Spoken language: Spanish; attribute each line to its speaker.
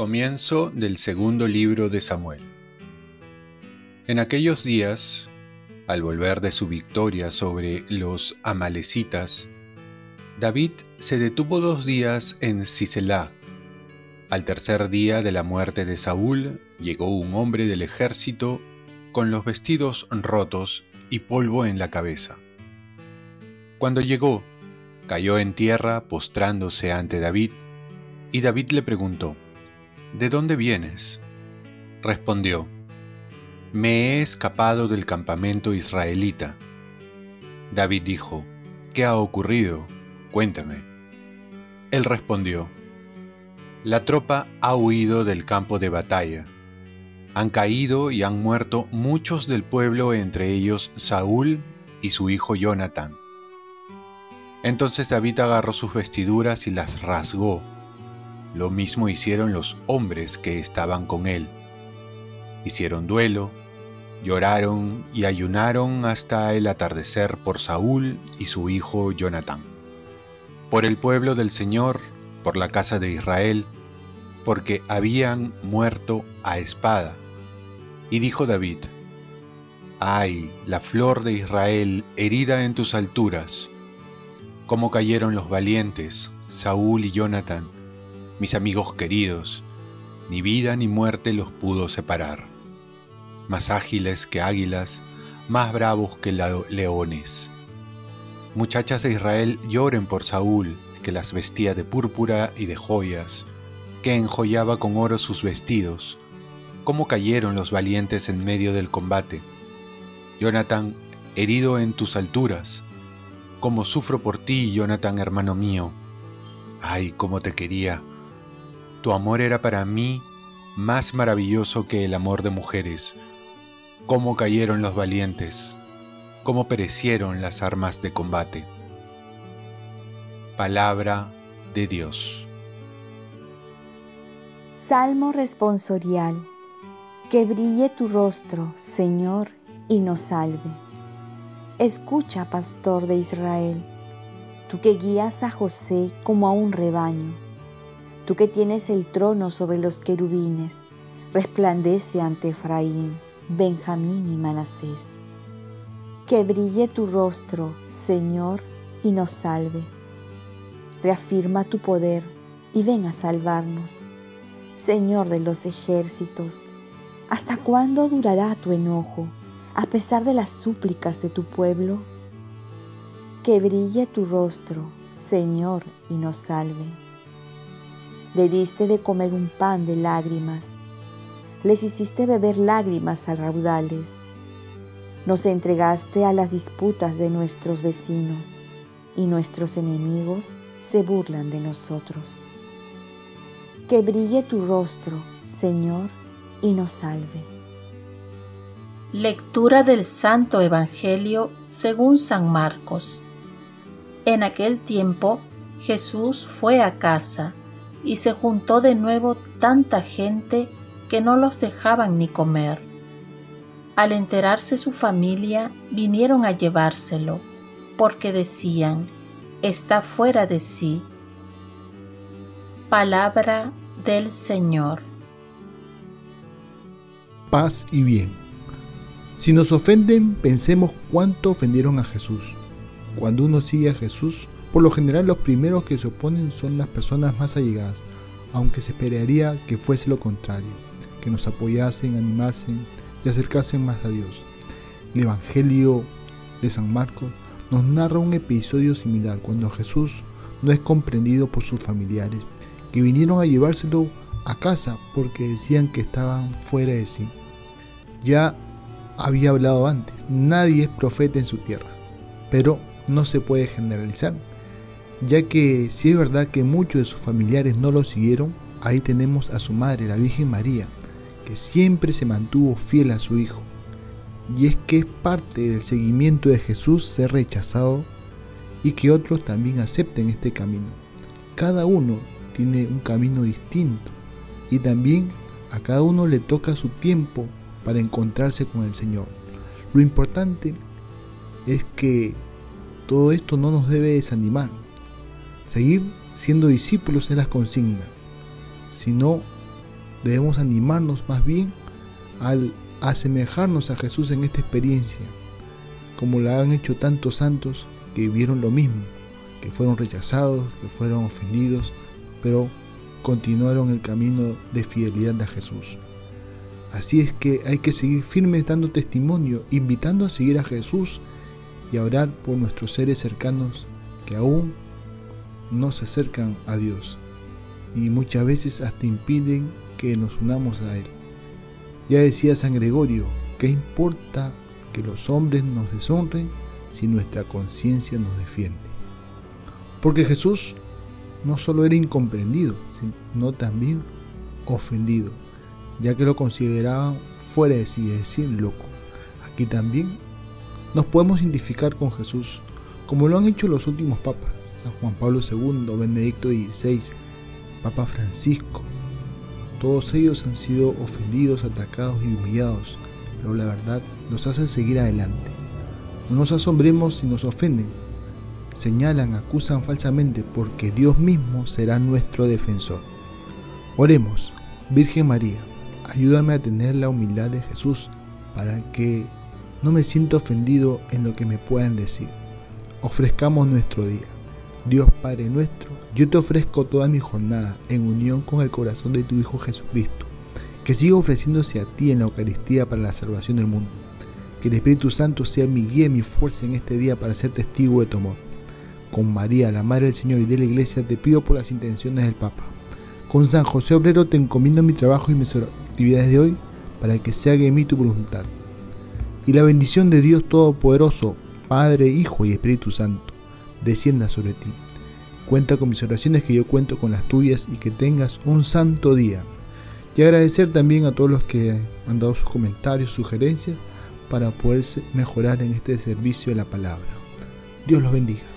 Speaker 1: Comienzo del segundo libro de Samuel. En aquellos días, al volver de su victoria sobre los amalecitas, David se detuvo dos días en Siselá. Al tercer día de la muerte de Saúl, llegó un hombre del ejército con los vestidos rotos y polvo en la cabeza. Cuando llegó, cayó en tierra postrándose ante David, y David le preguntó, ¿De dónde vienes? Respondió, Me he escapado del campamento israelita. David dijo, ¿Qué ha ocurrido? Cuéntame. Él respondió, La tropa ha huido del campo de batalla. Han caído y han muerto muchos del pueblo, entre ellos Saúl y su hijo Jonathan. Entonces David agarró sus vestiduras y las rasgó lo mismo hicieron los hombres que estaban con él. Hicieron duelo, lloraron y ayunaron hasta el atardecer por Saúl y su hijo Jonatán. Por el pueblo del Señor, por la casa de Israel, porque habían muerto a espada. Y dijo David, Ay, la flor de Israel herida en tus alturas, cómo cayeron los valientes, Saúl y Jonatán, mis amigos queridos, ni vida ni muerte los pudo separar. Más ágiles que águilas, más bravos que leones. Muchachas de Israel lloren por Saúl, que las vestía de púrpura y de joyas, que enjollaba con oro sus vestidos. Cómo cayeron los valientes en medio del combate. Jonathan, herido en tus alturas. Cómo sufro por ti, Jonathan, hermano mío. Ay, cómo te quería tu amor era para mí más maravilloso que el amor de mujeres. Cómo cayeron los valientes, cómo perecieron las armas de combate. Palabra de Dios.
Speaker 2: Salmo responsorial. Que brille tu rostro, Señor, y nos salve. Escucha, pastor de Israel, tú que guías a José como a un rebaño Tú que tienes el trono sobre los querubines, resplandece ante Efraín, Benjamín y Manasés. Que brille tu rostro, Señor, y nos salve. Reafirma tu poder y ven a salvarnos. Señor de los ejércitos, ¿hasta cuándo durará tu enojo a pesar de las súplicas de tu pueblo? Que brille tu rostro, Señor, y nos salve le diste de comer un pan de lágrimas, les hiciste beber lágrimas a raudales, nos entregaste a las disputas de nuestros vecinos y nuestros enemigos se burlan de nosotros. Que brille tu rostro, Señor, y nos salve.
Speaker 3: Lectura del Santo Evangelio según San Marcos. En aquel tiempo Jesús fue a casa y se juntó de nuevo tanta gente que no los dejaban ni comer. Al enterarse su familia, vinieron a llevárselo, porque decían, está fuera de sí. Palabra del Señor.
Speaker 4: Paz y bien. Si nos ofenden, pensemos cuánto ofendieron a Jesús. Cuando uno sigue a Jesús, por lo general los primeros que se oponen son las personas más allegadas, aunque se esperaría que fuese lo contrario, que nos apoyasen, animasen y acercasen más a Dios. El Evangelio de San Marcos nos narra un episodio similar cuando Jesús no es comprendido por sus familiares, que vinieron a llevárselo a casa porque decían que estaban fuera de sí. Ya había hablado antes, nadie es profeta en su tierra, pero no se puede generalizar ya que si es verdad que muchos de sus familiares no lo siguieron, ahí tenemos a su madre, la Virgen María, que siempre se mantuvo fiel a su hijo. Y es que es parte del seguimiento de Jesús ser rechazado y que otros también acepten este camino. Cada uno tiene un camino distinto y también A cada uno le toca su tiempo para encontrarse con el Señor. Lo importante es que todo esto no nos debe desanimar. Seguir siendo discípulos es la consigna, sino debemos animarnos más bien al asemejarnos a Jesús en esta experiencia, como la han hecho tantos santos que vivieron lo mismo, que fueron rechazados, que fueron ofendidos, pero continuaron el camino de fidelidad a Jesús. Así es que hay que seguir firmes dando testimonio, invitando a seguir a Jesús y a orar por nuestros seres cercanos que aún no se acercan a Dios y muchas veces hasta impiden que nos unamos a Él. Ya decía San Gregorio, ¿qué importa que los hombres nos deshonren si nuestra conciencia nos defiende? Porque Jesús no solo era incomprendido, sino también ofendido, ya que lo consideraban fuera de sí, es decir, loco. Aquí también nos podemos identificar con Jesús, como lo han hecho los últimos papas, San Juan Pablo II, Benedicto XVI, Papa Francisco. Todos ellos han sido ofendidos, atacados y humillados, pero la verdad nos hace seguir adelante. No nos asombremos si nos ofenden, señalan, acusan falsamente, porque Dios mismo será nuestro defensor. Oremos, Virgen María, ayúdame a tener la humildad de Jesús para que no me sienta ofendido en lo que me puedan decir. Ofrezcamos nuestro día. Dios Padre nuestro, yo te ofrezco toda mi jornada en unión con el corazón de tu Hijo Jesucristo, que siga ofreciéndose a ti en la Eucaristía para la salvación del mundo. Que el Espíritu Santo sea mi guía y mi fuerza en este día para ser testigo de tu amor. Con María, la Madre del Señor y de la Iglesia, te pido por las intenciones del Papa. Con San José Obrero te encomiendo mi trabajo y mis actividades de hoy para que se haga en mí tu voluntad. Y la bendición de Dios Todopoderoso, Padre, Hijo y Espíritu Santo descienda sobre ti. Cuenta con mis oraciones que yo cuento con las tuyas y que tengas un santo día. Y agradecer también a todos los que han dado sus comentarios, sugerencias para poder mejorar en este servicio de la palabra. Dios los bendiga.